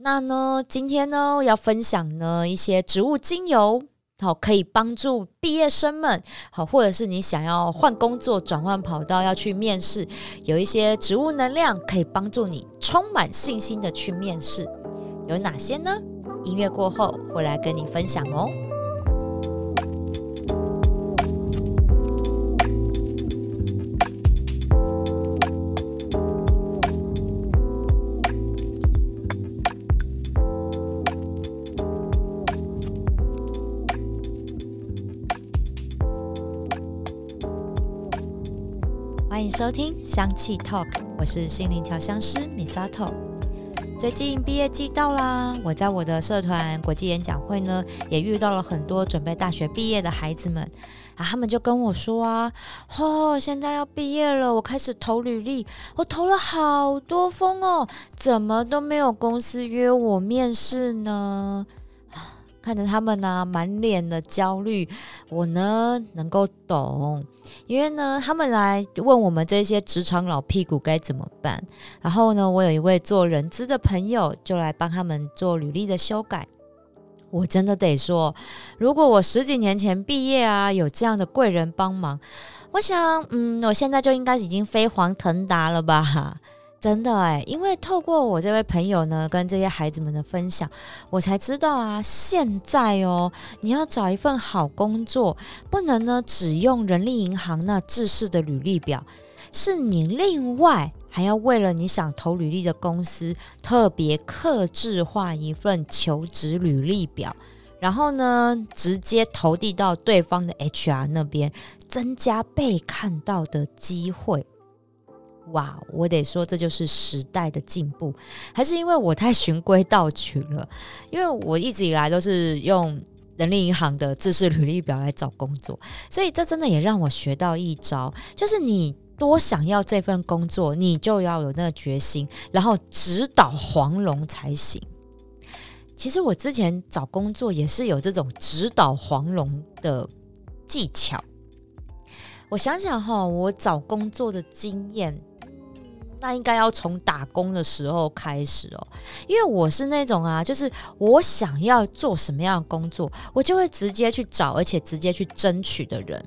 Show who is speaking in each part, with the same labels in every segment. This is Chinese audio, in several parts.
Speaker 1: 那呢，今天呢要分享呢一些植物精油，好可以帮助毕业生们，好或者是你想要换工作、转换跑道要去面试，有一些植物能量可以帮助你充满信心的去面试，有哪些呢？音乐过后会来跟你分享哦。收听香气 Talk，我是心灵调香师 Misato。最近毕业季到啦，我在我的社团国际演讲会呢，也遇到了很多准备大学毕业的孩子们啊，他们就跟我说啊，哦，现在要毕业了，我开始投履历，我投了好多封哦，怎么都没有公司约我面试呢？看着他们呢，满脸的焦虑，我呢能够懂，因为呢，他们来问我们这些职场老屁股该怎么办。然后呢，我有一位做人资的朋友，就来帮他们做履历的修改。我真的得说，如果我十几年前毕业啊，有这样的贵人帮忙，我想，嗯，我现在就应该已经飞黄腾达了吧。真的哎，因为透过我这位朋友呢，跟这些孩子们的分享，我才知道啊，现在哦，你要找一份好工作，不能呢只用人力银行那制式的履历表，是你另外还要为了你想投履历的公司，特别克制化一份求职履历表，然后呢，直接投递到对方的 HR 那边，增加被看到的机会。哇，我得说这就是时代的进步，还是因为我太循规蹈矩了？因为我一直以来都是用人力银行的自式履历表来找工作，所以这真的也让我学到一招，就是你多想要这份工作，你就要有那个决心，然后直捣黄龙才行。其实我之前找工作也是有这种直捣黄龙的技巧。我想想哈，我找工作的经验。那应该要从打工的时候开始哦，因为我是那种啊，就是我想要做什么样的工作，我就会直接去找，而且直接去争取的人。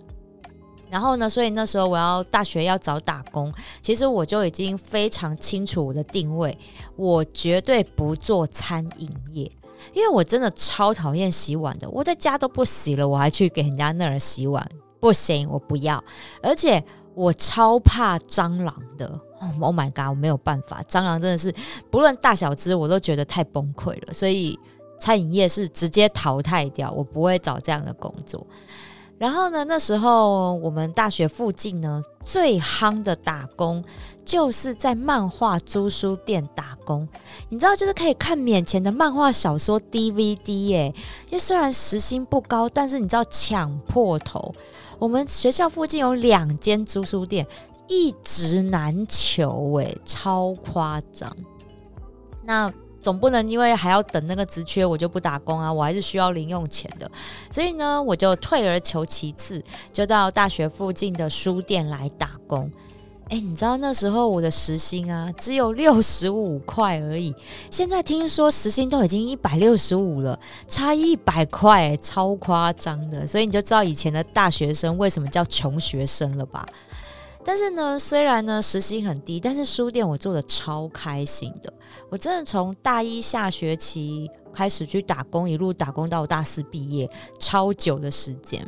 Speaker 1: 然后呢，所以那时候我要大学要找打工，其实我就已经非常清楚我的定位，我绝对不做餐饮业，因为我真的超讨厌洗碗的，我在家都不洗了，我还去给人家那儿洗碗，不行，我不要，而且。我超怕蟑螂的，Oh my god！我没有办法，蟑螂真的是不论大小只，我都觉得太崩溃了。所以餐饮业是直接淘汰掉，我不会找这样的工作。然后呢，那时候我们大学附近呢最夯的打工，就是在漫画租书店打工。你知道，就是可以看免钱的漫画小说 DVD 耶。就虽然时薪不高，但是你知道抢破头。我们学校附近有两间租书店，一直难求，诶，超夸张。那总不能因为还要等那个职缺，我就不打工啊！我还是需要零用钱的，所以呢，我就退而求其次，就到大学附近的书店来打工。哎，你知道那时候我的时薪啊，只有六十五块而已。现在听说时薪都已经一百六十五了，差一百块，超夸张的。所以你就知道以前的大学生为什么叫穷学生了吧？但是呢，虽然呢时薪很低，但是书店我做的超开心的。我真的从大一下学期开始去打工，一路打工到大四毕业，超久的时间。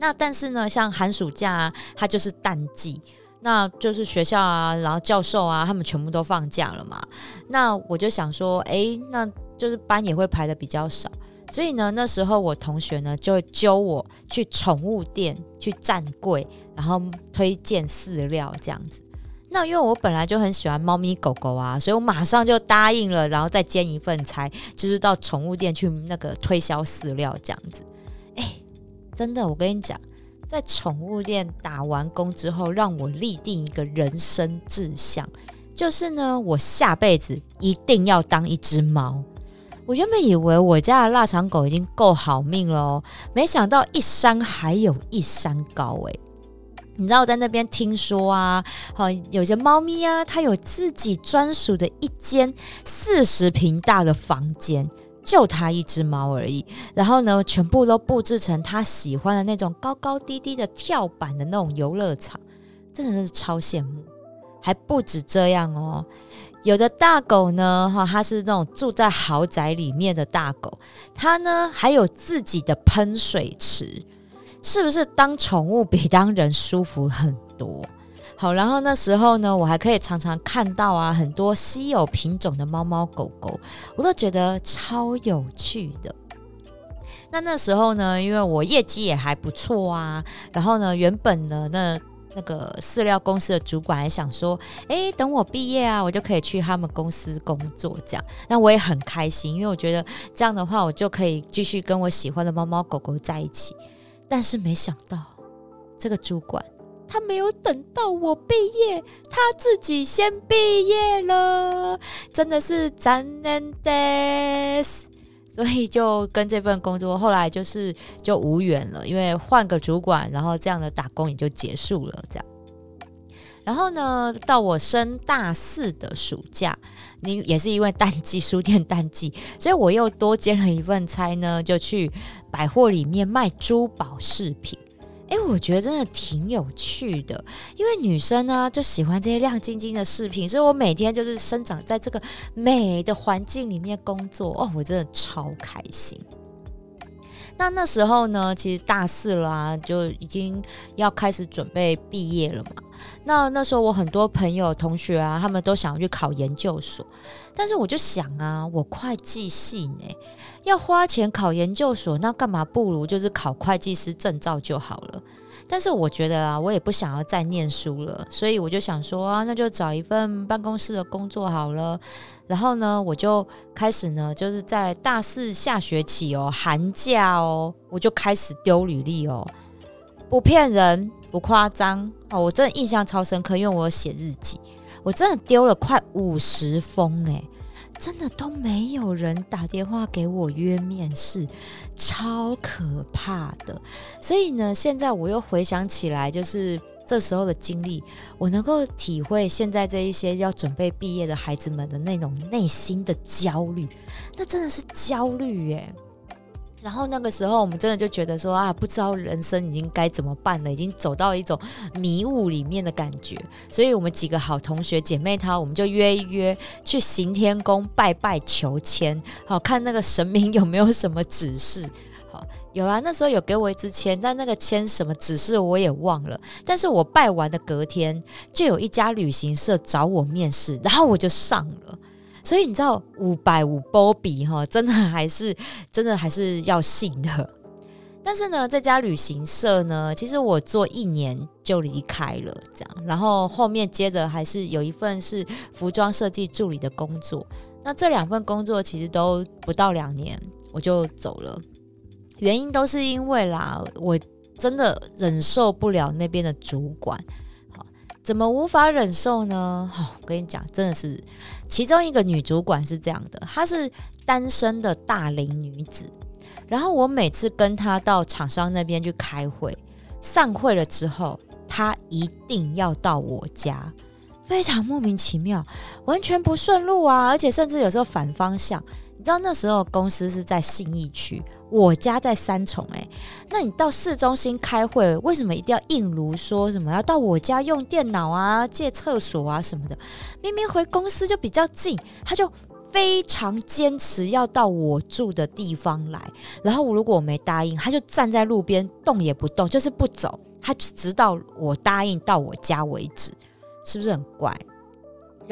Speaker 1: 那但是呢，像寒暑假，它就是淡季。那就是学校啊，然后教授啊，他们全部都放假了嘛。那我就想说，哎，那就是班也会排的比较少。所以呢，那时候我同学呢就会揪我去宠物店去站柜，然后推荐饲料这样子。那因为我本来就很喜欢猫咪狗狗啊，所以我马上就答应了，然后再兼一份差，就是到宠物店去那个推销饲料这样子。哎，真的，我跟你讲。在宠物店打完工之后，让我立定一个人生志向，就是呢，我下辈子一定要当一只猫。我原本以为我家的腊肠狗已经够好命了，没想到一山还有一山高诶。你知道我在那边听说啊，好有些猫咪啊，它有自己专属的一间四十平大的房间，就它一只猫而已。然后呢，全部都布置成它喜欢的那种高高低低的跳板的那种游乐场，真的是超羡慕。还不止这样哦，有的大狗呢，哈，它是那种住在豪宅里面的大狗，它呢还有自己的喷水池。是不是当宠物比当人舒服很多？好，然后那时候呢，我还可以常常看到啊，很多稀有品种的猫猫狗狗，我都觉得超有趣的。那那时候呢，因为我业绩也还不错啊，然后呢，原本呢，那那个饲料公司的主管还想说，诶，等我毕业啊，我就可以去他们公司工作，这样，那我也很开心，因为我觉得这样的话，我就可以继续跟我喜欢的猫猫狗狗在一起。但是没想到，这个主管他没有等到我毕业，他自己先毕业了，真的是残忍的。所以就跟这份工作后来就是就无缘了，因为换个主管，然后这样的打工也就结束了。这样，然后呢，到我升大四的暑假，你也是因为淡季书店淡季，所以我又多兼了一份差呢，就去。百货里面卖珠宝饰品，哎，我觉得真的挺有趣的，因为女生呢就喜欢这些亮晶晶的饰品，所以我每天就是生长在这个美的环境里面工作，哦，我真的超开心。那那时候呢，其实大四了，就已经要开始准备毕业了嘛。那那时候我很多朋友同学啊，他们都想要去考研究所，但是我就想啊，我会计系呢。要花钱考研究所，那干嘛不如就是考会计师证照就好了。但是我觉得啊，我也不想要再念书了，所以我就想说啊，那就找一份办公室的工作好了。然后呢，我就开始呢，就是在大四下学期哦，寒假哦，我就开始丢履历哦，不骗人，不夸张哦，我真的印象超深刻，因为我有写日记，我真的丢了快五十封诶。真的都没有人打电话给我约面试，超可怕的。所以呢，现在我又回想起来，就是这时候的经历，我能够体会现在这一些要准备毕业的孩子们的那种内心的焦虑，那真的是焦虑耶。然后那个时候，我们真的就觉得说啊，不知道人生已经该怎么办了，已经走到一种迷雾里面的感觉。所以我们几个好同学姐妹，她我们就约一约去行天宫拜拜求签，好看那个神明有没有什么指示。有啊，那时候有给我一支签，但那个签什么指示我也忘了。但是我拜完的隔天，就有一家旅行社找我面试，然后我就上了。所以你知道五百五波比哈，真的还是真的还是要信的。但是呢，这家旅行社呢，其实我做一年就离开了，这样。然后后面接着还是有一份是服装设计助理的工作。那这两份工作其实都不到两年我就走了，原因都是因为啦，我真的忍受不了那边的主管。好怎么无法忍受呢？好，我跟你讲，真的是其中一个女主管是这样的，她是单身的大龄女子。然后我每次跟她到厂商那边去开会，散会了之后，她一定要到我家，非常莫名其妙，完全不顺路啊，而且甚至有时候反方向。你知道那时候公司是在信义区，我家在三重，诶，那你到市中心开会，为什么一定要硬如说什么要到我家用电脑啊、借厕所啊什么的？明明回公司就比较近，他就非常坚持要到我住的地方来。然后如果我没答应，他就站在路边动也不动，就是不走，他直到我答应到我家为止，是不是很怪？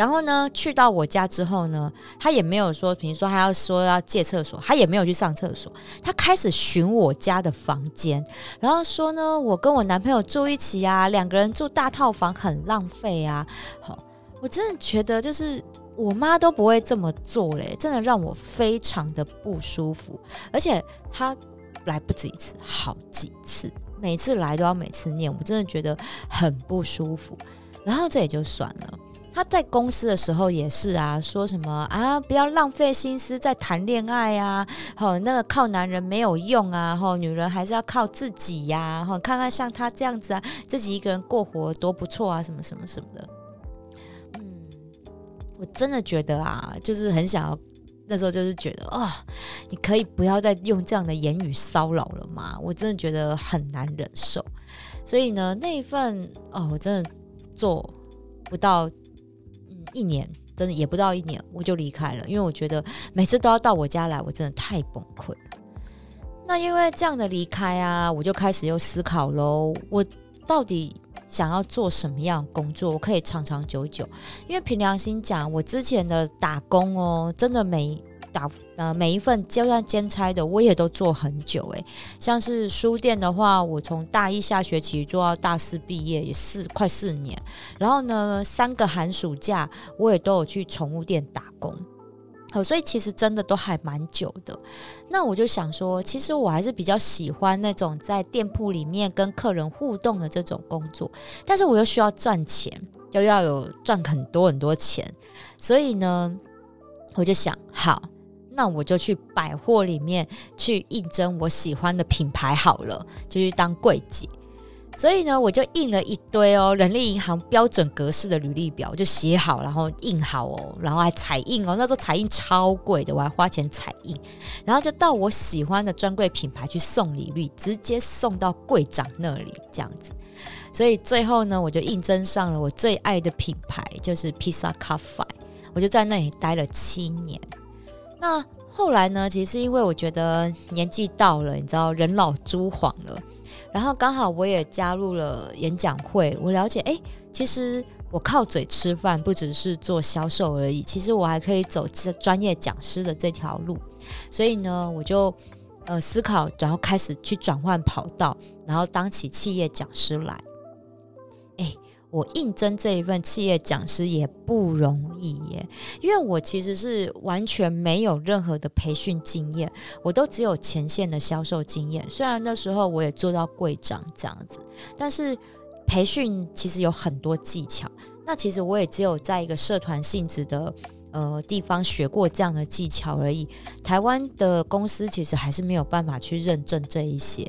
Speaker 1: 然后呢，去到我家之后呢，他也没有说，比如说他要说要借厕所，他也没有去上厕所，他开始寻我家的房间，然后说呢，我跟我男朋友住一起啊，两个人住大套房很浪费啊。好，我真的觉得就是我妈都不会这么做嘞，真的让我非常的不舒服。而且他来不止一次，好几次，每次来都要每次念，我真的觉得很不舒服。然后这也就算了。他在公司的时候也是啊，说什么啊，不要浪费心思在谈恋爱啊，吼，那个靠男人没有用啊，吼，女人还是要靠自己呀，吼，看看像他这样子啊，自己一个人过活多不错啊，什么什么什么的。嗯，我真的觉得啊，就是很想要，那时候就是觉得啊，你可以不要再用这样的言语骚扰了吗？我真的觉得很难忍受。所以呢，那一份哦，我真的做不到。一年真的也不到一年，我就离开了，因为我觉得每次都要到我家来，我真的太崩溃。那因为这样的离开啊，我就开始又思考喽，我到底想要做什么样工作，我可以长长久久？因为凭良心讲，我之前的打工哦，真的没。打呃每一份就算兼差的我也都做很久诶，像是书店的话，我从大一下学期做到大四毕业也四快四年，然后呢三个寒暑假我也都有去宠物店打工，好，所以其实真的都还蛮久的。那我就想说，其实我还是比较喜欢那种在店铺里面跟客人互动的这种工作，但是我又需要赚钱，又要有赚很多很多钱，所以呢，我就想好。那我就去百货里面去应征我喜欢的品牌好了，就去当柜姐。所以呢，我就印了一堆哦，人力银行标准格式的履历表，就写好，然后印好哦，然后还彩印哦。那时候彩印超贵的，我还花钱彩印。然后就到我喜欢的专柜品牌去送礼率，直接送到柜长那里这样子。所以最后呢，我就应征上了我最爱的品牌，就是 Pizza Cafe。我就在那里待了七年。那后来呢？其实因为我觉得年纪到了，你知道人老珠黄了，然后刚好我也加入了演讲会，我了解，哎，其实我靠嘴吃饭不只是做销售而已，其实我还可以走这专业讲师的这条路，所以呢，我就呃思考，然后开始去转换跑道，然后当起企业讲师来。我应征这一份企业讲师也不容易耶，因为我其实是完全没有任何的培训经验，我都只有前线的销售经验。虽然那时候我也做到柜长这样子，但是培训其实有很多技巧。那其实我也只有在一个社团性质的呃地方学过这样的技巧而已。台湾的公司其实还是没有办法去认证这一些。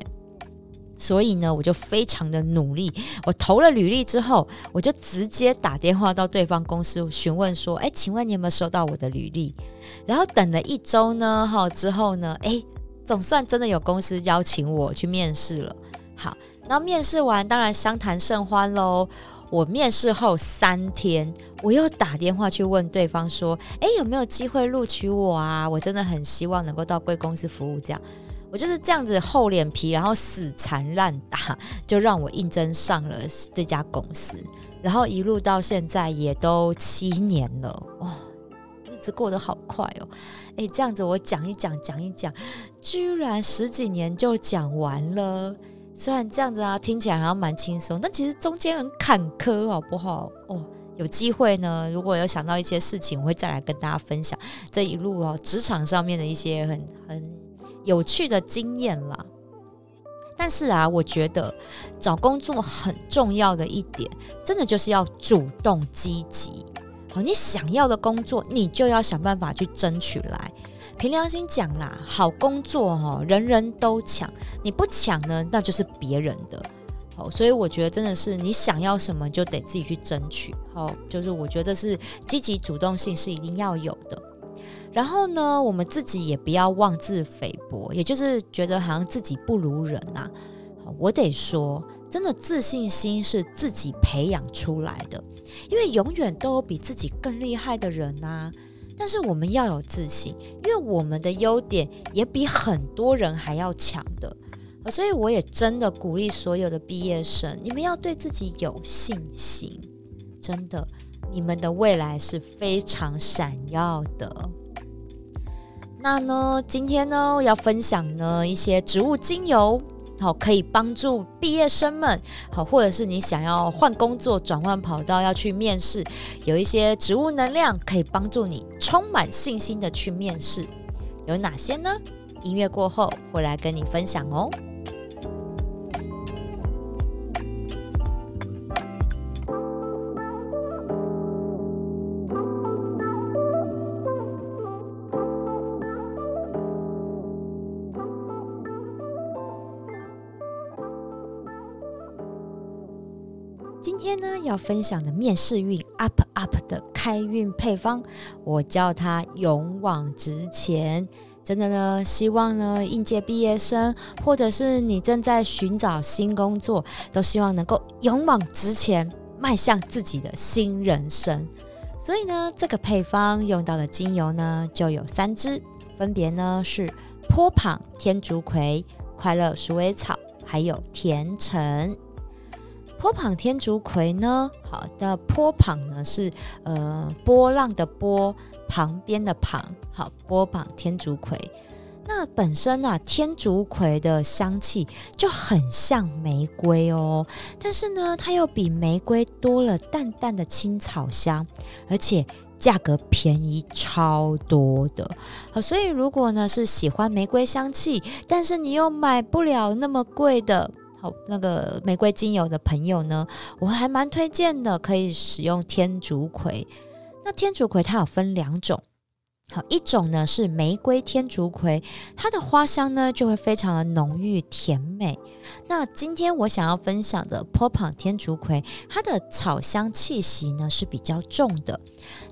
Speaker 1: 所以呢，我就非常的努力。我投了履历之后，我就直接打电话到对方公司询问说：“哎，请问你有没有收到我的履历？”然后等了一周呢，哈，之后呢，哎，总算真的有公司邀请我去面试了。好，然后面试完，当然相谈甚欢喽。我面试后三天，我又打电话去问对方说：“哎，有没有机会录取我啊？我真的很希望能够到贵公司服务。”这样。我就是这样子厚脸皮，然后死缠烂打，就让我应征上了这家公司，然后一路到现在也都七年了，哇，日子过得好快哦！诶，这样子我讲一讲，讲一讲，居然十几年就讲完了。虽然这样子啊，听起来好像蛮轻松，但其实中间很坎坷，好不好？哦，有机会呢，如果有想到一些事情，我会再来跟大家分享这一路哦，职场上面的一些很很。有趣的经验啦，但是啊，我觉得找工作很重要的一点，真的就是要主动积极。好，你想要的工作，你就要想办法去争取来。凭良心讲啦，好工作哈，人人都抢，你不抢呢，那就是别人的。好，所以我觉得真的是你想要什么，就得自己去争取。好，就是我觉得是积极主动性是一定要有的。然后呢，我们自己也不要妄自菲薄，也就是觉得好像自己不如人呐。我得说，真的自信心是自己培养出来的，因为永远都有比自己更厉害的人呐。但是我们要有自信，因为我们的优点也比很多人还要强的。所以我也真的鼓励所有的毕业生，你们要对自己有信心，真的，你们的未来是非常闪耀的。那呢，今天呢要分享呢一些植物精油，好可以帮助毕业生们，好或者是你想要换工作、转换跑道要去面试，有一些植物能量可以帮助你充满信心的去面试，有哪些呢？音乐过后会来跟你分享哦。要分享的面试运 up up 的开运配方，我叫它勇往直前。真的呢，希望呢应届毕业生，或者是你正在寻找新工作，都希望能够勇往直前，迈向自己的新人生。所以呢，这个配方用到的精油呢就有三支，分别呢是坡旁天竺葵、快乐鼠尾草，还有甜橙。坡旁天竺葵呢，好的坡旁呢是呃波浪的波。旁边的旁，好，波旁天竺葵。那本身啊，天竺葵的香气就很像玫瑰哦，但是呢，它又比玫瑰多了淡淡的青草香，而且价格便宜超多的。好，所以如果呢是喜欢玫瑰香气，但是你又买不了那么贵的，好那个玫瑰精油的朋友呢，我还蛮推荐的，可以使用天竺葵。那天竺葵它有分两种，好一种呢是玫瑰天竺葵，它的花香呢就会非常的浓郁甜美。那今天我想要分享的坡旁天竺葵，它的草香气息呢是比较重的。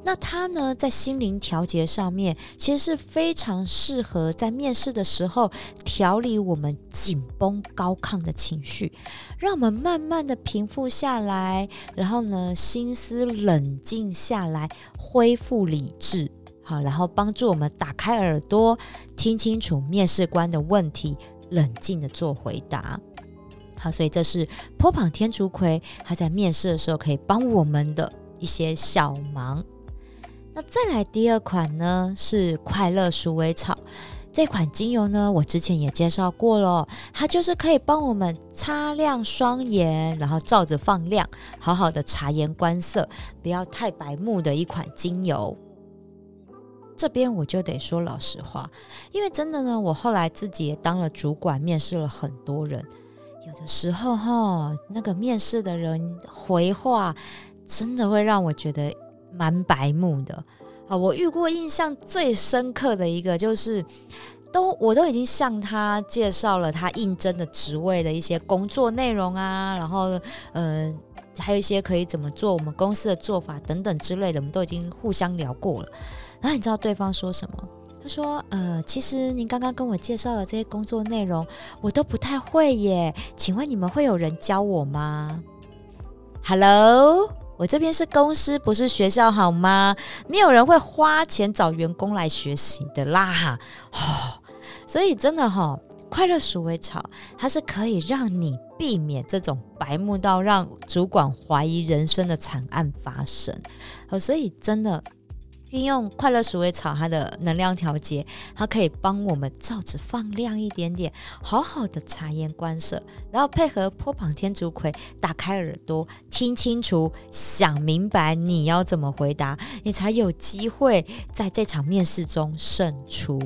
Speaker 1: 那它呢在心灵调节上面，其实是非常适合在面试的时候调理我们紧绷高亢的情绪，让我们慢慢的平复下来，然后呢心思冷静下来，恢复理智。好，然后帮助我们打开耳朵，听清楚面试官的问题，冷静的做回答。好，所以这是坡旁天竺葵，它在面试的时候可以帮我们的一些小忙。那再来第二款呢，是快乐鼠尾草这款精油呢，我之前也介绍过了，它就是可以帮我们擦亮双眼，然后照着放亮，好好的察言观色，不要太白目的一款精油。这边我就得说老实话，因为真的呢，我后来自己也当了主管，面试了很多人，有的时候哈，那个面试的人回话真的会让我觉得蛮白目的啊。我遇过印象最深刻的一个就是，都我都已经向他介绍了他应征的职位的一些工作内容啊，然后呃，还有一些可以怎么做，我们公司的做法等等之类的，我们都已经互相聊过了。然后你知道对方说什么？他说：“呃，其实您刚刚跟我介绍的这些工作内容，我都不太会耶。请问你们会有人教我吗？”Hello，我这边是公司，不是学校，好吗？没有人会花钱找员工来学习的啦。哦，所以真的哈，快乐鼠尾草它是可以让你避免这种白目到让主管怀疑人生的惨案发生。哦，所以真的。运用快乐鼠尾草，它的能量调节，它可以帮我们罩子放亮一点点，好好的察言观色，然后配合坡旁天竺葵，打开耳朵听清楚，想明白你要怎么回答，你才有机会在这场面试中胜出。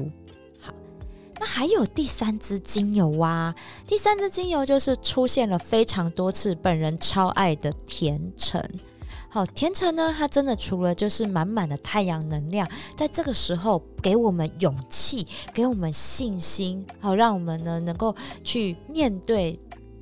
Speaker 1: 那还有第三支精油啊，第三支精油就是出现了非常多次，本人超爱的甜橙。好，甜橙呢，它真的除了就是满满的太阳能量，在这个时候给我们勇气，给我们信心，好，让我们呢能够去面对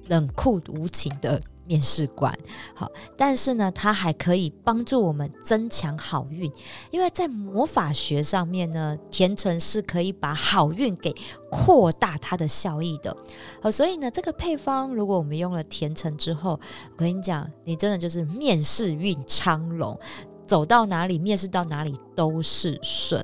Speaker 1: 冷酷无情的。面试官好，但是呢，它还可以帮助我们增强好运，因为在魔法学上面呢，甜橙是可以把好运给扩大它的效益的。好，所以呢，这个配方如果我们用了甜橙之后，我跟你讲，你真的就是面试运昌隆，走到哪里面试到哪里都是顺。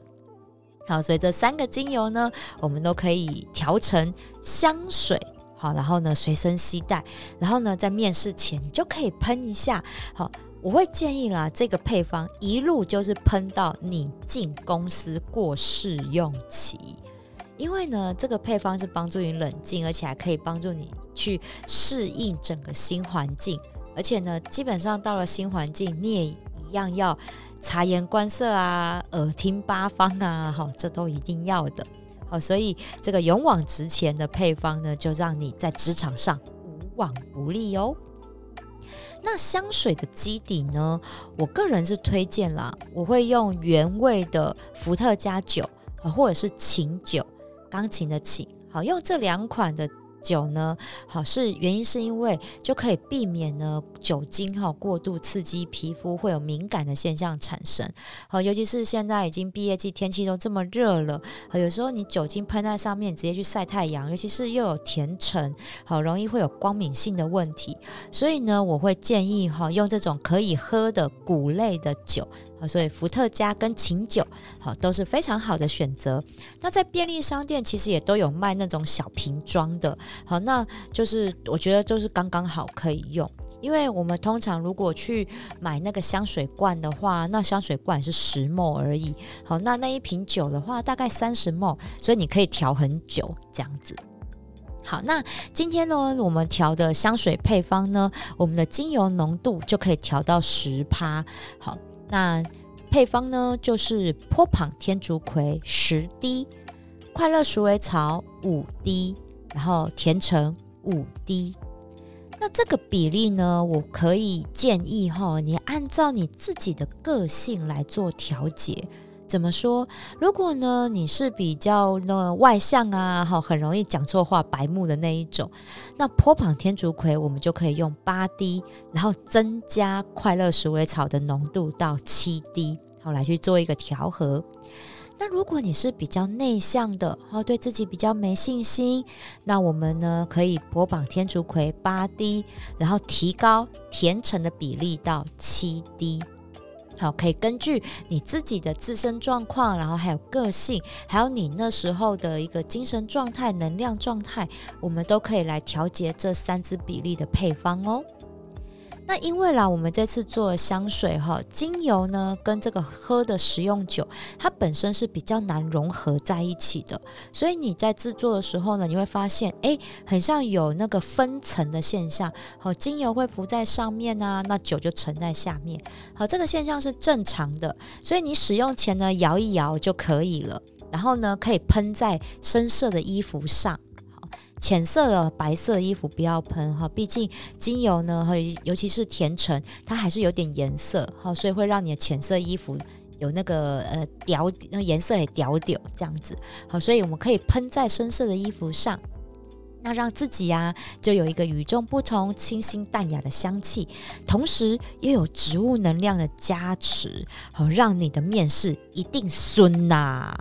Speaker 1: 好，所以这三个精油呢，我们都可以调成香水。好，然后呢，随身携带，然后呢，在面试前你就可以喷一下。好，我会建议啦，这个配方一路就是喷到你进公司过试用期，因为呢，这个配方是帮助你冷静，而且还可以帮助你去适应整个新环境。而且呢，基本上到了新环境，你也一样要察言观色啊，耳听八方啊，好，这都一定要的。好，所以这个勇往直前的配方呢，就让你在职场上无往不利哦。那香水的基底呢，我个人是推荐啦，我会用原味的伏特加酒，或者是琴酒，钢琴的琴，好，用这两款的酒呢，好是原因是因为就可以避免呢酒精哈过度刺激皮肤会有敏感的现象产生。好，尤其是现在已经毕业季，天气都这么热了，有时候你酒精喷在上面，直接去晒太阳，尤其是又有甜橙，好容易会有光敏性的问题。所以呢，我会建议哈用这种可以喝的谷类的酒。好，所以伏特加跟琴酒，好都是非常好的选择。那在便利商店其实也都有卖那种小瓶装的，好，那就是我觉得就是刚刚好可以用。因为我们通常如果去买那个香水罐的话，那香水罐是十沫而已。好，那那一瓶酒的话大概三十沫，所以你可以调很久这样子。好，那今天呢，我们调的香水配方呢，我们的精油浓度就可以调到十趴。好。那配方呢，就是坡旁天竺葵十滴，快乐鼠尾草五滴，然后甜橙五滴。那这个比例呢，我可以建议哈，你按照你自己的个性来做调节。怎么说？如果呢，你是比较那外向啊，哈，很容易讲错话、白目的那一种，那坡旁天竺葵我们就可以用八滴，然后增加快乐鼠尾草的浓度到七滴，好来去做一个调和。那如果你是比较内向的，哦，对自己比较没信心，那我们呢可以坡旁天竺葵八滴，然后提高甜橙的比例到七滴。好，可以根据你自己的自身状况，然后还有个性，还有你那时候的一个精神状态、能量状态，我们都可以来调节这三支比例的配方哦。那因为啦，我们这次做香水哈，精油呢跟这个喝的食用酒，它本身是比较难融合在一起的，所以你在制作的时候呢，你会发现，哎，很像有那个分层的现象，好，精油会浮在上面啊，那酒就沉在下面，好，这个现象是正常的，所以你使用前呢，摇一摇就可以了，然后呢，可以喷在深色的衣服上。浅色的白色衣服不要喷哈，毕竟精油呢，和尤其是甜橙，它还是有点颜色哈，所以会让你的浅色衣服有那个呃掉，那颜色也掉掉这样子。好，所以我们可以喷在深色的衣服上，那让自己呀就有一个与众不同、清新淡雅的香气，同时又有植物能量的加持，好让你的面试一定顺呐。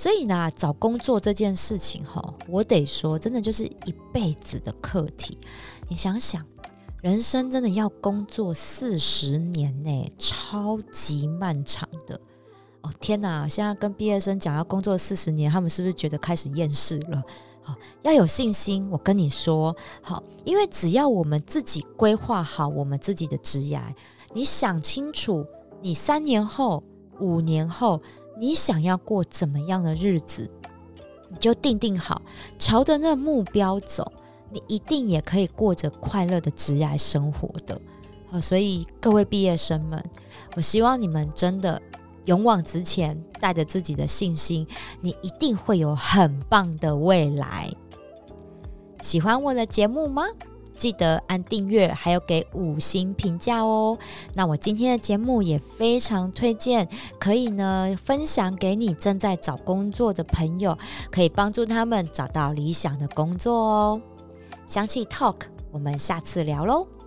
Speaker 1: 所以呢，找工作这件事情哈，我得说，真的就是一辈子的课题。你想想，人生真的要工作四十年呢，超级漫长的。哦天哪，现在跟毕业生讲要工作四十年，他们是不是觉得开始厌世了？好，要有信心。我跟你说，好，因为只要我们自己规划好我们自己的职业，你想清楚，你三年后、五年后。你想要过怎么样的日子，你就定定好，朝着那目标走，你一定也可以过着快乐的职业生活的。好，所以各位毕业生们，我希望你们真的勇往直前，带着自己的信心，你一定会有很棒的未来。喜欢我的节目吗？记得按订阅，还有给五星评价哦。那我今天的节目也非常推荐，可以呢分享给你正在找工作的朋友，可以帮助他们找到理想的工作哦。香气 Talk，我们下次聊喽。